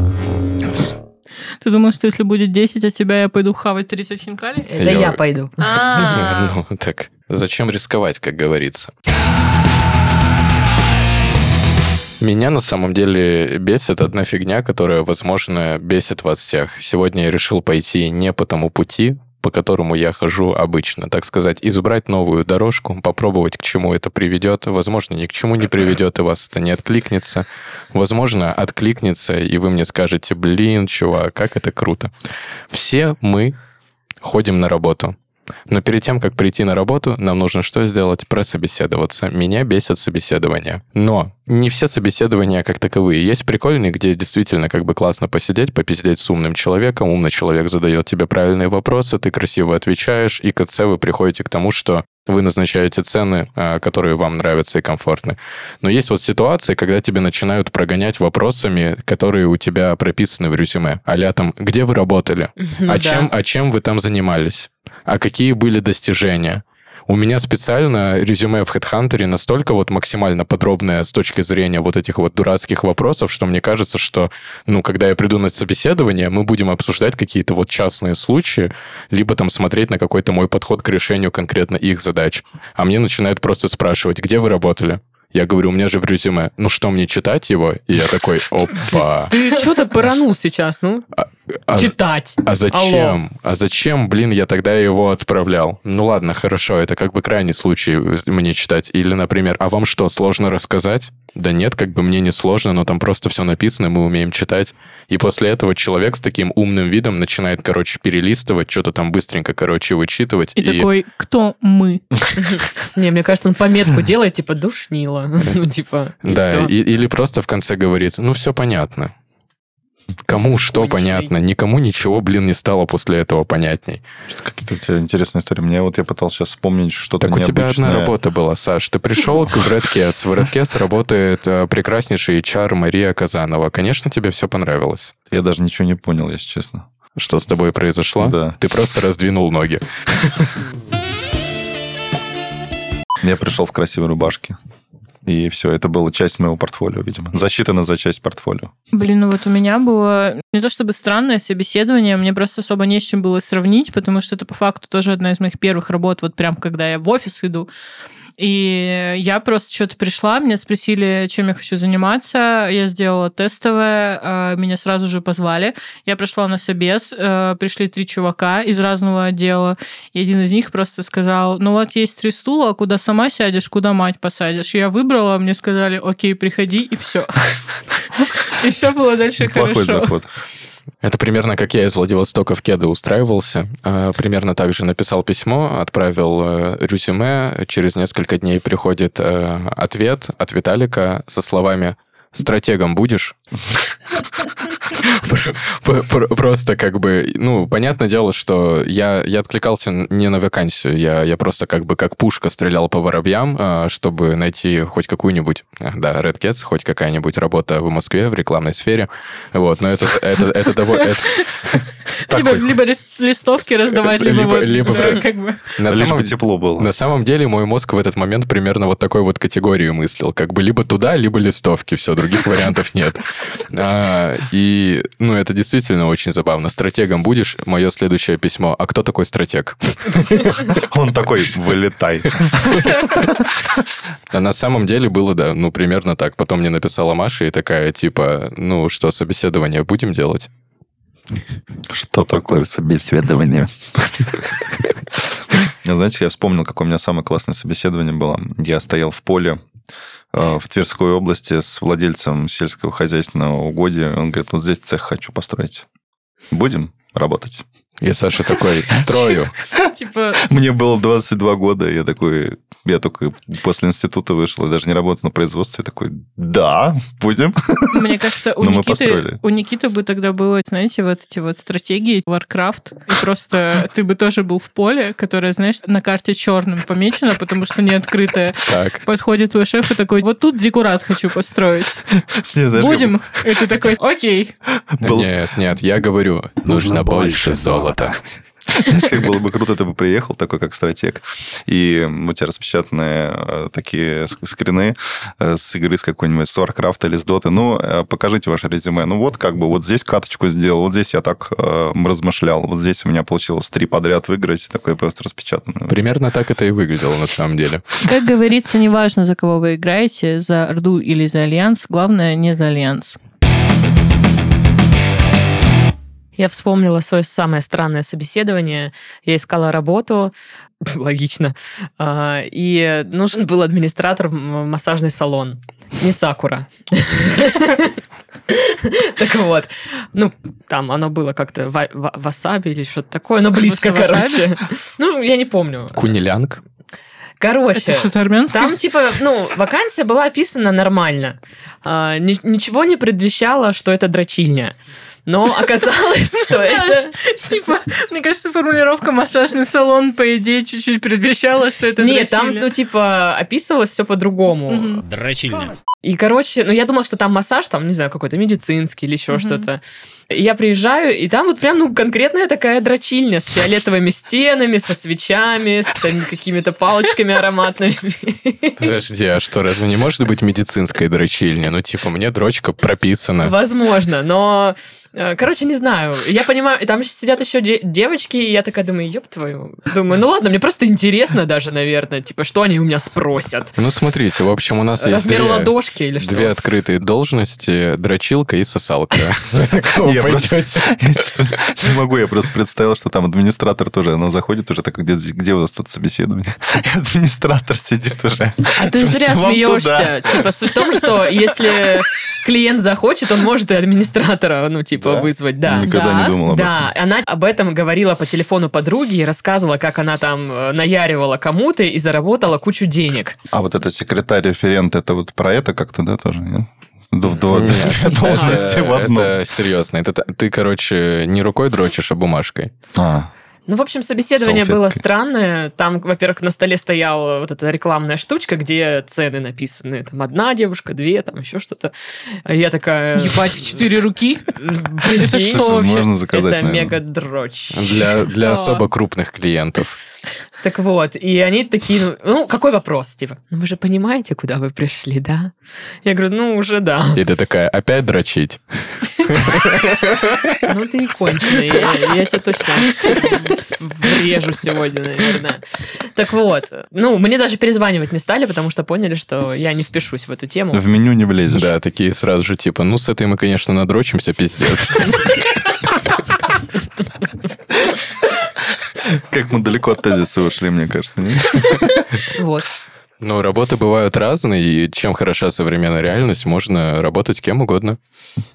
Ты думаешь, что если будет 10 от тебя, я пойду хавать 30 хинкали? Это Ё- я пойду. А. Ну, так, зачем рисковать, как говорится? Меня на самом деле бесит одна фигня, которая, возможно, бесит вас всех. Сегодня я решил пойти не по тому пути, по которому я хожу обычно, так сказать, избрать новую дорожку, попробовать, к чему это приведет. Возможно, ни к чему не приведет, и вас это не откликнется. Возможно, откликнется, и вы мне скажете, блин, чувак, как это круто. Все мы ходим на работу. Но перед тем, как прийти на работу, нам нужно что сделать? Прособеседоваться. Меня бесят собеседования. Но не все собеседования как таковые. Есть прикольные, где действительно как бы классно посидеть, попиздеть с умным человеком. Умный человек задает тебе правильные вопросы, ты красиво отвечаешь, и к конце вы приходите к тому, что вы назначаете цены, а, которые вам нравятся и комфортны. Но есть вот ситуации, когда тебе начинают прогонять вопросами, которые у тебя прописаны в резюме. а там, где вы работали? Ну а, да. чем, а чем вы там занимались? А какие были достижения? У меня специально резюме в HeadHunter настолько вот максимально подробное с точки зрения вот этих вот дурацких вопросов, что мне кажется, что, ну, когда я приду на собеседование, мы будем обсуждать какие-то вот частные случаи, либо там смотреть на какой-то мой подход к решению конкретно их задач. А мне начинают просто спрашивать, где вы работали? Я говорю, у меня же в резюме. Ну что, мне читать его? И я такой, опа. Ты что-то поранул сейчас, ну? А- Читать. А зачем? А зачем, блин, я тогда его отправлял? Ну ладно, хорошо, это как бы крайний случай мне читать. Или, например, а вам что, сложно рассказать? Да нет, как бы мне не сложно, но там просто все написано, мы умеем читать. И после этого человек с таким умным видом начинает, короче, перелистывать, что-то там быстренько, короче, вычитывать. И, такой, кто мы? Не, мне кажется, он пометку делает, типа, душнило. Ну, типа, и Да, и- или просто в конце говорит, ну все понятно. Кому что понятно, никому ничего, блин, не стало после этого понятней. Какие-то у тебя интересные истории. Мне вот я пытался сейчас вспомнить что-то Так у тебя необычное. одна работа была, Саш. Ты пришел к Red Cats. В Red Cats работает э, прекраснейший HR Мария Казанова. Конечно, тебе все понравилось. Я даже ничего не понял, если честно. Что с тобой произошло? Да. Ты просто раздвинул ноги. Я пришел в красивой рубашке. И все, это была часть моего портфолио, видимо. Засчитано за часть портфолио. Блин, ну вот у меня было не то чтобы странное собеседование, мне просто особо не с чем было сравнить, потому что это по факту тоже одна из моих первых работ, вот прям когда я в офис иду. И я просто что-то пришла, меня спросили, чем я хочу заниматься. Я сделала тестовое, э, меня сразу же позвали. Я пришла на собес, э, пришли три чувака из разного отдела, и один из них просто сказал, ну вот есть три стула, куда сама сядешь, куда мать посадишь. Я выбрала, мне сказали, окей, приходи, и все. И все было дальше Плохой хорошо. заход. Это примерно как я из Владивостока в Кеды устраивался. Э, Примерно так же написал письмо, отправил э, резюме. Через несколько дней приходит э, ответ от Виталика со словами «Стратегом будешь?» Просто как бы, ну, понятное дело, что я, я откликался не на вакансию, я, я просто как бы как пушка стрелял по воробьям, а, чтобы найти хоть какую-нибудь, а, да, Red Cats, хоть какая-нибудь работа в Москве в рекламной сфере. Вот, но это, это, это довольно... Типа либо лист- листовки раздавать, либо, Либо- вот, либо да, про- как бы. На Лишь самом, бы тепло было. на самом деле мой мозг в этот момент примерно вот такой вот категорию мыслил. Как бы либо туда, либо листовки. Все, других вариантов нет. А, И, ну, это действительно очень забавно. Стратегом будешь? Мое следующее письмо. А кто такой стратег? Он такой, вылетай. А на самом деле было, да, ну, примерно так. Потом мне написала Маша и такая, типа, ну, что, собеседование будем делать? Что такое собеседование? Знаете, я вспомнил, какое у меня самое классное собеседование было. Я стоял в поле э, в Тверской области с владельцем сельского хозяйственного угодья. Он говорит, вот здесь цех хочу построить. Будем работать? И Саша такой, строю. Типа, Мне было 22 года, я такой, я только после института вышел, я даже не работал на производстве, такой, да, будем. мне кажется, у Никиты, у Никиты бы тогда было, знаете, вот эти вот стратегии Warcraft, и просто ты бы тоже был в поле, которое, знаешь, на карте черным помечено, потому что не открытое. Так. Подходит твой шеф и такой, вот тут декурат хочу построить. Не, знаешь, как Будем? И ты такой, окей. Был- Нет, нет, я говорю, нужно больше золота. Знаешь, как было бы круто, ты бы приехал такой, как стратег, и у тебя распечатанные э, такие ск- скрины э, с игры с какой-нибудь с Warcraft или с Dota. Ну, э, покажите ваше резюме. Ну, вот как бы, вот здесь каточку сделал, вот здесь я так э, размышлял, вот здесь у меня получилось три подряд выиграть, такое просто распечатанное. Примерно так это и выглядело на самом деле. Как говорится, неважно, за кого вы играете, за Орду или за Альянс, главное не за Альянс. Я вспомнила свое самое странное собеседование. Я искала работу, логично, а, и нужен был администратор в массажный салон. Не Сакура. Так вот, ну, там оно было как-то ва- ва- васаби или что-то такое, но близко, короче. Ну, я не помню. Кунилянг. Короче, там, типа, ну, вакансия была описана нормально. А, ни- ничего не предвещало, что это дрочильня. Но оказалось, что это... Типа, мне кажется, формулировка массажный салон, по идее, чуть-чуть предвещала, что это Нет, там, ну, типа, описывалось все по-другому. Дрочильня. И, короче, ну, я думала, что там массаж, там, не знаю, какой-то медицинский или еще что-то. Я приезжаю, и там вот прям, ну, конкретная такая дрочильня с фиолетовыми стенами, со свечами, с какими-то палочками ароматными. Подожди, а что, разве не может быть медицинская дрочильня? Ну, типа, мне дрочка прописана. Возможно, но... э, Короче, не знаю. Я понимаю, и там сидят еще де- девочки, и я такая думаю, ёб твою. Думаю, ну ладно, мне просто интересно даже, наверное, типа, что они у меня спросят. Ну, смотрите, в общем, у нас есть Размер две, ладошки или что? две открытые должности, дрочилка и сосалка. Не могу, я просто представил, что там администратор тоже, она заходит уже так, где, где у вас тут собеседование? Администратор сидит уже. А ты зря смеешься. Типа, суть в том, что если клиент захочет, он может и администратора, ну, типа, Да? вызвать, да. Никогда Да. не думал об этом. Да, она об этом говорила по телефону подруги и рассказывала, как она там э, наяривала кому-то и заработала кучу денег. А вот это секретарь-референт, это вот про это как-то, да, тоже? нет? В два- должности это- в одном. Это серьезно. Это ты, короче, не рукой дрочишь, а бумажкой. А, Ну, в общем, собеседование Салфеткой. было странное. Там, во-первых, на столе стояла вот эта рекламная штучка, где цены написаны. Там одна девушка, две, там еще что-то. А я такая... Ебать, в четыре руки? Это что вообще? Это мега дрочь. Для, для А. особо крупных клиентов. Так вот, и они такие, ну, ну, какой вопрос? Типа, ну вы же понимаете, куда вы пришли, да? Я говорю, ну, уже да. И ты такая, опять дрочить? Ну, ты и конченый. Я, я тебе точно врежу сегодня, наверное. Так вот, ну, мне даже перезванивать не стали, потому что поняли, что я не впишусь в эту тему. в меню не влезешь. Да, такие сразу же типа, ну, с этой мы, конечно, надрочимся, пиздец. Как мы далеко от тезиса ушли, мне кажется? Вот. Ну, работы бывают разные, и чем хороша современная реальность, можно работать кем угодно.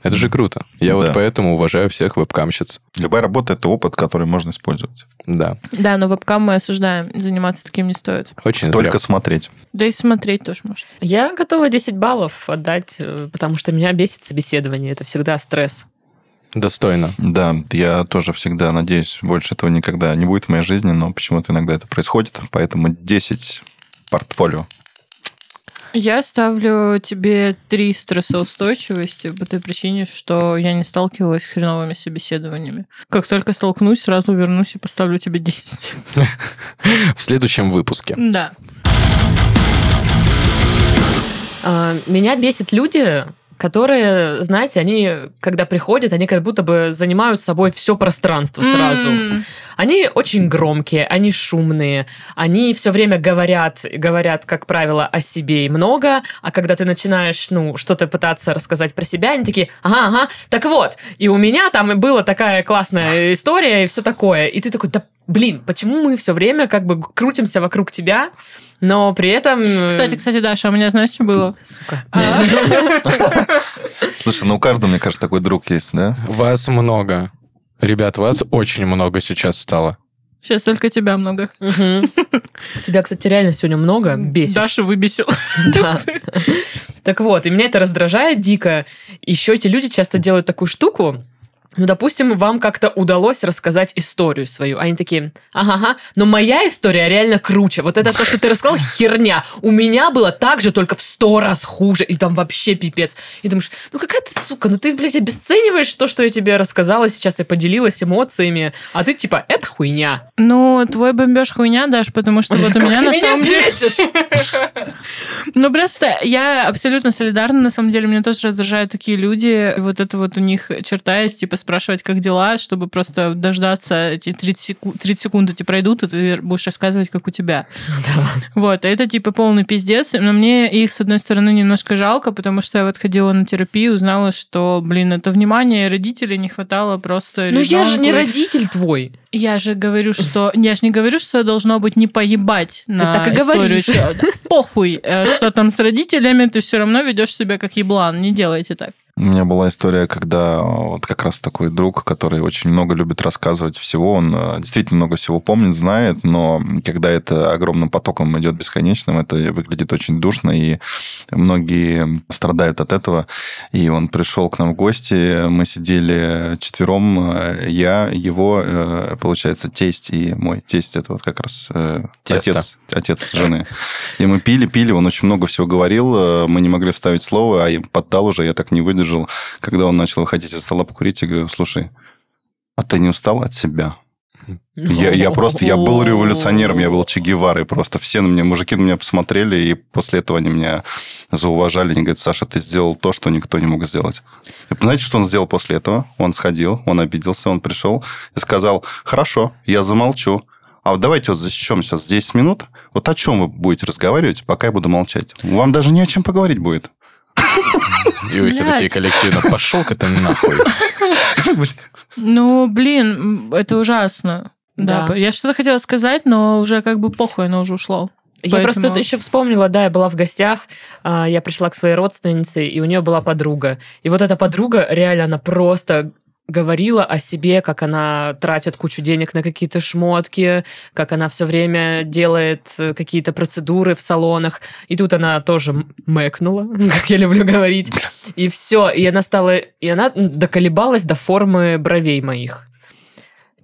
Это же круто. Я вот Да. поэтому уважаю всех вебкамщиц. Любая работа – это опыт, который можно использовать. Да, Да, но вебкам мы осуждаем. Заниматься таким не стоит. очень Только зря. смотреть. Да и смотреть тоже может. Я готова 10 баллов отдать, э, потому что меня бесит собеседование. Это всегда стресс. Достойно. Да, я тоже всегда надеюсь, больше этого никогда не будет в моей жизни, но почему-то иногда это происходит, поэтому 10 портфолио. Я ставлю тебе три стрессоустойчивости по той причине, что я не сталкивалась с хреновыми собеседованиями. Как только столкнусь, сразу вернусь и поставлю тебе 10. В следующем выпуске. Да. А, Меня бесит люди, которые, знаете, они, когда приходят, они как будто бы занимают собой все пространство сразу. М. Они очень громкие, они шумные, они все время говорят, говорят, как правило, о себе и много, а когда ты начинаешь, ну, что-то пытаться рассказать про себя, они такие, ага, ага, так вот, и у меня там и была такая классная история и все такое, и ты такой, да блин, почему мы все время как бы крутимся вокруг тебя, но при этом... э, Кстати, кстати, Даша, у меня знаешь, что было? Сука. Слушай, ну у каждого, мне кажется, такой друг есть, да? Вас много. Ребят, вас очень много сейчас стало. Сейчас только тебя много. Тебя, кстати, реально сегодня много бесит. Даша выбесил. Да. Так вот, и меня это раздражает дико. Еще эти люди часто делают такую штуку, ну, допустим, вам как-то удалось рассказать историю свою. Они такие, ага, но моя история реально круче. Вот это то, что ты рассказал, херня. У меня было так же, только в сто раз хуже. И там вообще пипец. И думаешь, ну какая ты сука, ну ты, блядь, обесцениваешь то, что я тебе рассказала сейчас и поделилась эмоциями. А ты типа, это хуйня. Ну, твой бомбеж хуйня, Даш, потому что вот у меня на самом деле... Ну, просто я абсолютно солидарна, на самом деле. Меня тоже раздражают такие люди. Вот это вот у них черта есть, типа, спрашивать, как дела, чтобы просто дождаться эти 30, секунд, 30 секунд эти пройдут, и ты будешь рассказывать, как у тебя. Да. Вот, это типа полный пиздец. Но мне их, с одной стороны, немножко жалко, потому что я вот ходила на терапию, узнала, что, блин, это внимание родителей не хватало просто Ну я же не родитель твой. Я же говорю, что... Я же не говорю, что должно быть не поебать на так и историю. говоришь. Похуй, э, что там с родителями, ты все равно ведешь себя как еблан. Не делайте так. У меня была история, когда вот как раз такой друг, который очень много любит рассказывать всего, он э, действительно много всего помнит, знает, но когда это огромным потоком идет бесконечным, это выглядит очень душно, и многие страдают от этого. И он пришел к нам в гости, мы сидели четвером, э, я, его, э, получается, тесть и мой тесть, это вот как раз э, Тесто. отец, отец жены. И мы пили, пили, он очень много всего говорил, э, мы не могли вставить слово, а поддал уже, я так не выдержал. Когда он начал выходить из стола покурить, я говорю, слушай, а ты не устал от себя? Я, я просто, я был революционером, я был Че Геварой просто. Все на меня, мужики на меня посмотрели, и после этого они меня зауважали. Они говорят, Саша, ты сделал то, что никто не мог сделать. Знаете, что он сделал после этого? Он сходил, он обиделся, он пришел и сказал, хорошо, я замолчу. А вот давайте вот засечем сейчас 10 минут. Вот о чем вы будете разговаривать, пока я буду молчать? Вам даже не о чем поговорить будет. И вы все такие коллективно, пошел-ка ты нахуй. Ну, блин, это ужасно. Да. Да. Я что-то хотела сказать, но уже как бы похуй, оно уже ушло. Я Поэтому- просто это еще вспомнила, да, я была в гостях, а, я пришла к своей родственнице, и у нее была подруга. И вот эта подруга, реально, она просто говорила о себе, как она тратит кучу денег на какие-то шмотки, как она все время делает э, какие-то процедуры в салонах. И тут она тоже мэкнула, как я люблю говорить. И все. И она стала... И она доколебалась до формы бровей моих.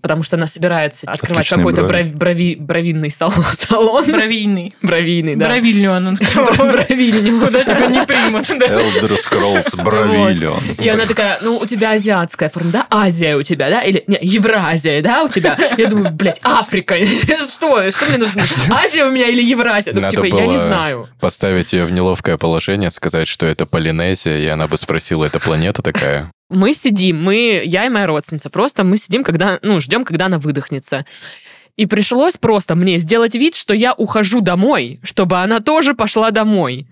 Потому что она собирается открывать Отличные какой-то брови. бров- брови- бровинный салон. салон. Бровийный. Бровийный, да. Бровильню она Бровильню. Куда тебя не примут. да. Elder Scrolls Бравиллион. И она такая, ну, у тебя азиатская форма, да? Азия у тебя, да? Или не, Евразия, да, у тебя? Я думаю, блядь, Африка. Что? Что мне нужно? Азия у меня или Евразия? Ну, Надо типа, я не было знаю. Поставить ее в неловкое положение, сказать, что это Полинезия, и она бы спросила, это планета такая? Мы сидим, мы, я и моя родственница, просто мы сидим, когда, ну, ждем, когда она выдохнется. И пришлось просто мне сделать вид, что я ухожу домой, чтобы она тоже пошла домой.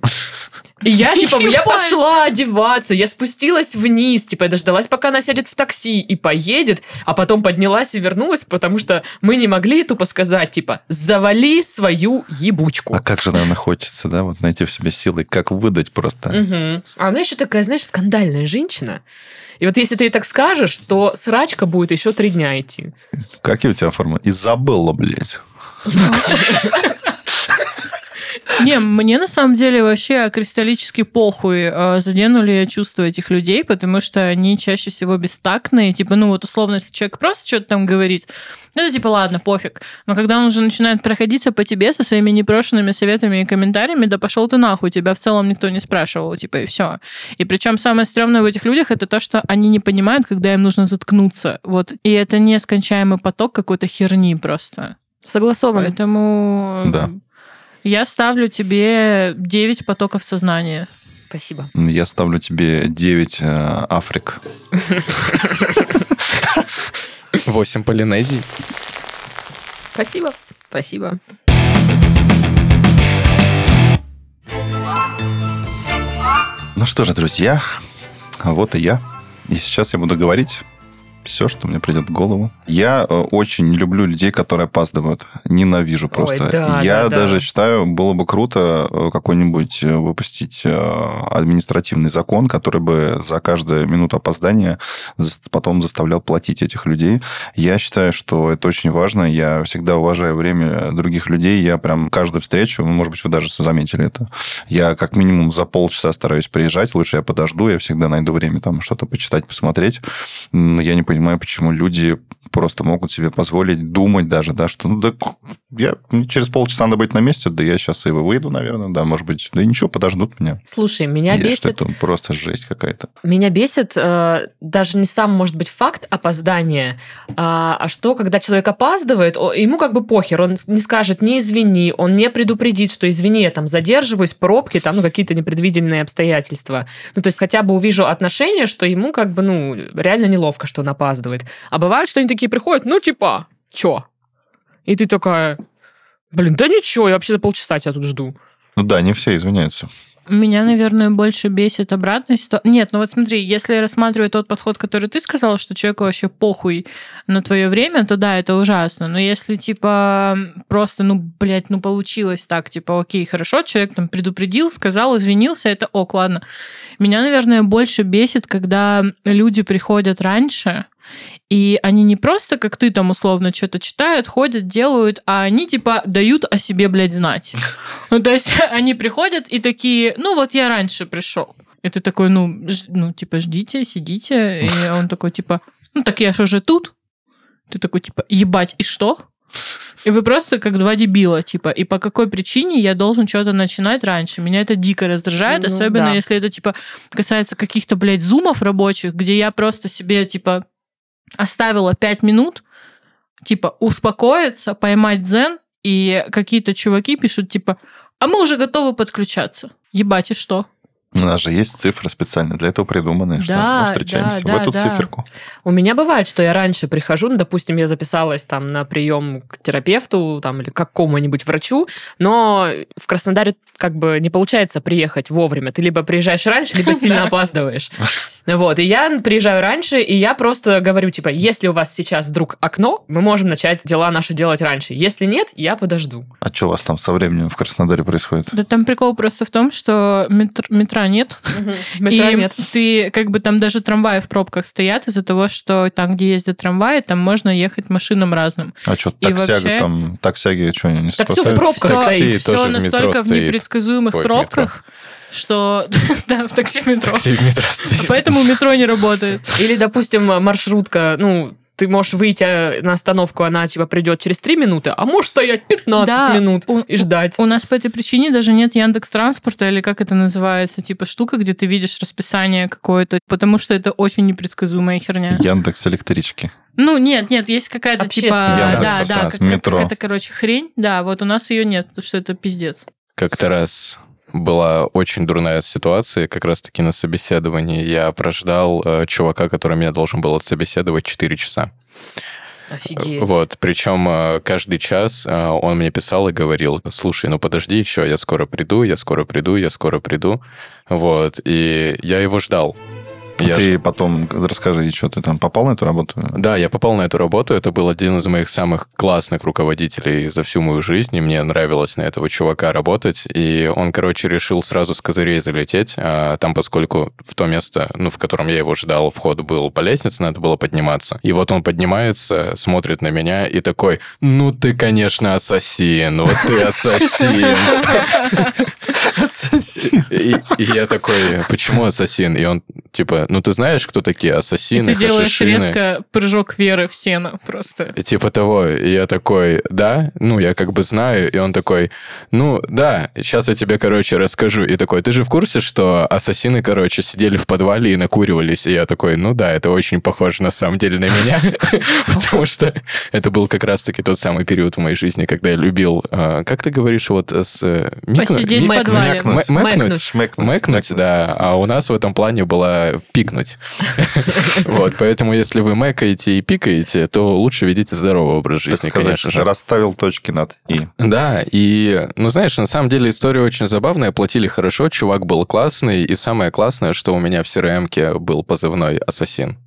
И я, типа, я пошла одеваться, я спустилась вниз, типа, я дождалась, пока она сядет в такси и поедет, а потом поднялась и вернулась, потому что мы не могли тупо сказать, типа, завали свою ебучку. А как же, наверное, хочется, да, вот найти в себе силы, как выдать просто. Мгм. А она еще такая, знаешь, скандальная женщина. И вот если ты ей так скажешь, то срачка будет еще три дня идти. Какие у тебя формы? Изабелла, блядь. Не, мне на самом деле вообще кристаллически похуй, э, задену ли я чувства этих людей, потому что они чаще всего бестактные. Типа, ну вот условно, если человек просто что-то там говорит, ну, это типа, ладно, пофиг. Но когда он уже начинает проходиться по тебе со своими непрошенными советами и комментариями, да пошел ты нахуй, тебя в целом никто не спрашивал, типа, и все. И причем самое стрёмное в этих людях это то, что они не понимают, когда им нужно заткнуться. Вот. И это нескончаемый поток какой-то херни просто. Согласован. Поэтому Да. Я ставлю тебе 9 потоков сознания. Спасибо. Я ставлю тебе 9 э, Африк. Восемь Полинезий. Спасибо. Спасибо. Ну что же, друзья, вот и я. И сейчас я буду говорить все, что мне придет в голову. Я э, очень люблю людей, которые опаздывают. Ненавижу просто. Ой, да, Я да, да. даже считаю, было бы круто э, какой-нибудь э, выпустить административный закон, который бы за каждую минуту опоздания потом заставлял платить этих людей. Я считаю, что это очень важно. Я всегда уважаю время других людей. Я прям каждую встречу, ну, может быть, вы даже заметили это, я как минимум за полчаса стараюсь приезжать. Лучше я подожду, я всегда найду время там что-то почитать, посмотреть. М, Я не понимаю, почему люди просто могут себе позволить думать даже, да, что ну да, я через полчаса надо быть на месте, да я сейчас и выйду, наверное, да, может быть, да ничего, подождут меня. Слушай, меня Я бесит... это просто жесть какая-то. Меня бесит э, даже не сам, может быть, факт опоздания, а, а что, когда человек опаздывает, ему как бы похер, он не скажет не извини, он не предупредит, что извини, я там задерживаюсь, пробки, там, ну, какие-то непредвиденные обстоятельства. Ну, то есть хотя бы увижу отношение, что ему как бы, ну, реально неловко, что он опаздывает. А бывает, что они такие приходят, ну, типа, чё? И ты такая, блин, да ничего, я вообще полчаса тебя тут жду. Ну да, не все извиняются. Меня, наверное, больше бесит обратная ситуация. Нет, ну вот смотри, если рассматривать тот подход, который ты сказала, что человеку вообще похуй на твое время, то да, это ужасно. Но если, типа, просто, ну, блядь, ну, получилось так, типа, окей, хорошо, человек там предупредил, сказал, извинился, это ок, ладно. Меня, наверное, больше бесит, когда люди приходят раньше, и они не просто, как ты там условно что-то читают, ходят, делают, а они типа дают о себе, блядь, знать. Ну, то есть они приходят и такие, ну вот я раньше пришел. И ты такой, ну, ну, типа, ждите, сидите. И он такой, типа, ну так я же уже тут. Ты такой, типа, ебать, и что? И вы просто как два дебила, типа, и по какой причине я должен что-то начинать раньше? Меня это дико раздражает, Ну, особенно да. если это, типа, касается каких-то, блядь, зумов рабочих, где я просто себе, типа, оставила пять минут, типа, успокоиться, поймать дзен, и какие-то чуваки пишут, типа, а мы уже готовы подключаться. Ебать, и что? У нас же есть цифры специально для этого придуманные, что Да, мы встречаемся да, в эту да. циферку. У меня бывает, что я раньше прихожу, ну, допустим, я записалась там на прием к терапевту там, или к какому-нибудь врачу, но в Краснодаре как бы не получается приехать вовремя. Ты либо приезжаешь раньше, либо сильно опаздываешь. Вот, и я приезжаю раньше, и я просто говорю, типа, если у вас сейчас вдруг окно, мы можем начать дела наши делать раньше. Если нет, я подожду. А что у вас там со временем в Краснодаре происходит? Да там прикол просто в том, что метр- метра нет. Метро и нет. ты как бы там даже трамваи в пробках стоят из-за того, что там, где ездят трамваи, там можно ехать машинам разным. А что, И таксяга вообще- там, таксяги что, они не Так всё в пробках стоит. всё тоже в метро настолько в непредсказуемых пробках, что... Да, в такси в метро. Такси в метро стоит. Поэтому метро не работает. Или, допустим, маршрутка, ну, ты можешь выйти на остановку, она типа придет через 3 минуты, а можешь стоять 15 Да, минут у- и ждать. У нас по этой причине даже нет Яндекс Транспорта или как это называется, типа штука, где ты видишь расписание какое-то, потому что это очень непредсказуемая херня. Яндекс электрички. Ну, нет, нет, есть какая-то типа... Общественный Да, да, да, как- метро. какая-то, короче, хрень. Да, вот у нас ее нет, потому что это пиздец. Как-то раз была очень дурная ситуация, как раз-таки на собеседовании. Я прождал э, чувака, который меня должен был отсобеседовать 4 часа. Офигеть. Вот, причем э, каждый час э, он мне писал и говорил, слушай, ну подожди еще, я скоро приду, я скоро приду, я скоро приду. Вот, и я его ждал. Я ты потом расскажи, что ты там попал на эту работу? Да, я попал на эту работу. Это был один из моих самых классных руководителей за всю мою жизнь. И мне нравилось на этого чувака работать. И он, короче, решил сразу с козырей залететь. А там, поскольку в то место, ну, в котором я его ждал, вход был по лестнице, надо было подниматься. И вот он поднимается, смотрит на меня и такой, ну, ты, конечно, ассасин. Вот ты ассасин. И, и я такой, почему ассасин? И он, типа, ну ты знаешь, кто такие И ассасины, ты делаешь хашишины?» резко прыжок веры в сено просто. Типа того. И я такой, да, ну, я как бы знаю. И он такой, ну, да, сейчас я тебе, короче, расскажу. И такой, ты же в курсе, что ассасины, короче, сидели в подвале и накуривались? И я такой, ну да, это очень похоже на самом деле на меня. Потому что это был как раз-таки тот самый период в моей жизни, когда я любил, а, как ты говоришь, вот с... э, Посидеть в подвале. Мэкнуть. Да. А у нас в этом плане было пикнуть. Вот, поэтому если вы мэкаете и пикаете, то лучше ведите здоровый образ жизни, конечно же. расставил точки над «и». Да, и, ну, знаешь, на самом деле история очень забавная, платили хорошо, чувак был классный, и самое классное, что у меня в CRM-ке был позывной «Ассасин».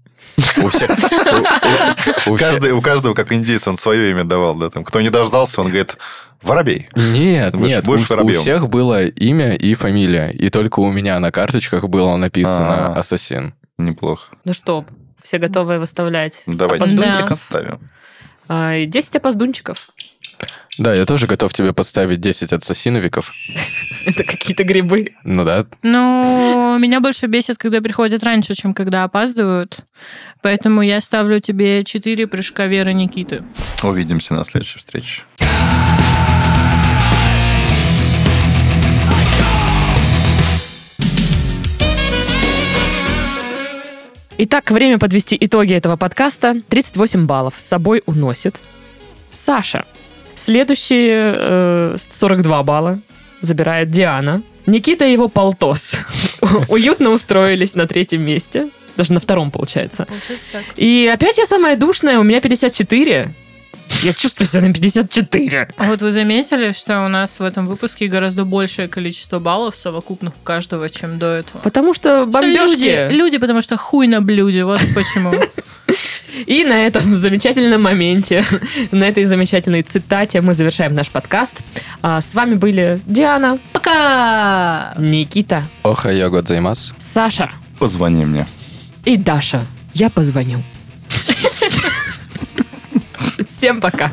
У всех... у- у- у Каждый, у каждого, как индейец, он свое имя давал. Да, там, кто не дождался, он говорит, воробей. Нет, Будешь- нет, будешь у, у всех было имя и фамилия. И только у меня на карточках было написано А. «Ассасин». Неплохо. Ну что, все готовы выставлять Давайте опоздунчиков? ставим. А, 10 опоздунчиков. Да, я тоже готов тебе подставить 10 ассасиновиков. Это какие-то грибы. Ну да. Ну, меня больше бесит, когда приходят раньше, чем когда опаздывают. Поэтому я ставлю тебе 4 прыжка Веры Никиты. Увидимся на следующей встрече. Итак, время подвести итоги этого подкаста. 38 баллов с собой уносит Саша. Следующие э, 42 балла забирает Диана. Никита и его полтос уютно устроились на третьем месте. Даже на втором, получается. И опять я самая душная, у меня 54. Я чувствую себя на 54. А вот вы заметили, что у нас в этом выпуске гораздо большее количество баллов совокупных у каждого, чем до этого? Потому что бомбежки. Люди, люди, потому что хуй на блюде, вот почему. И на этом замечательном моменте, на этой замечательной цитате мы завершаем наш подкаст. А, С вами были Диана, Пока! Никита, Охайо годзаймас. Саша Позвони мне. и Даша. Я позвоню. Всем пока.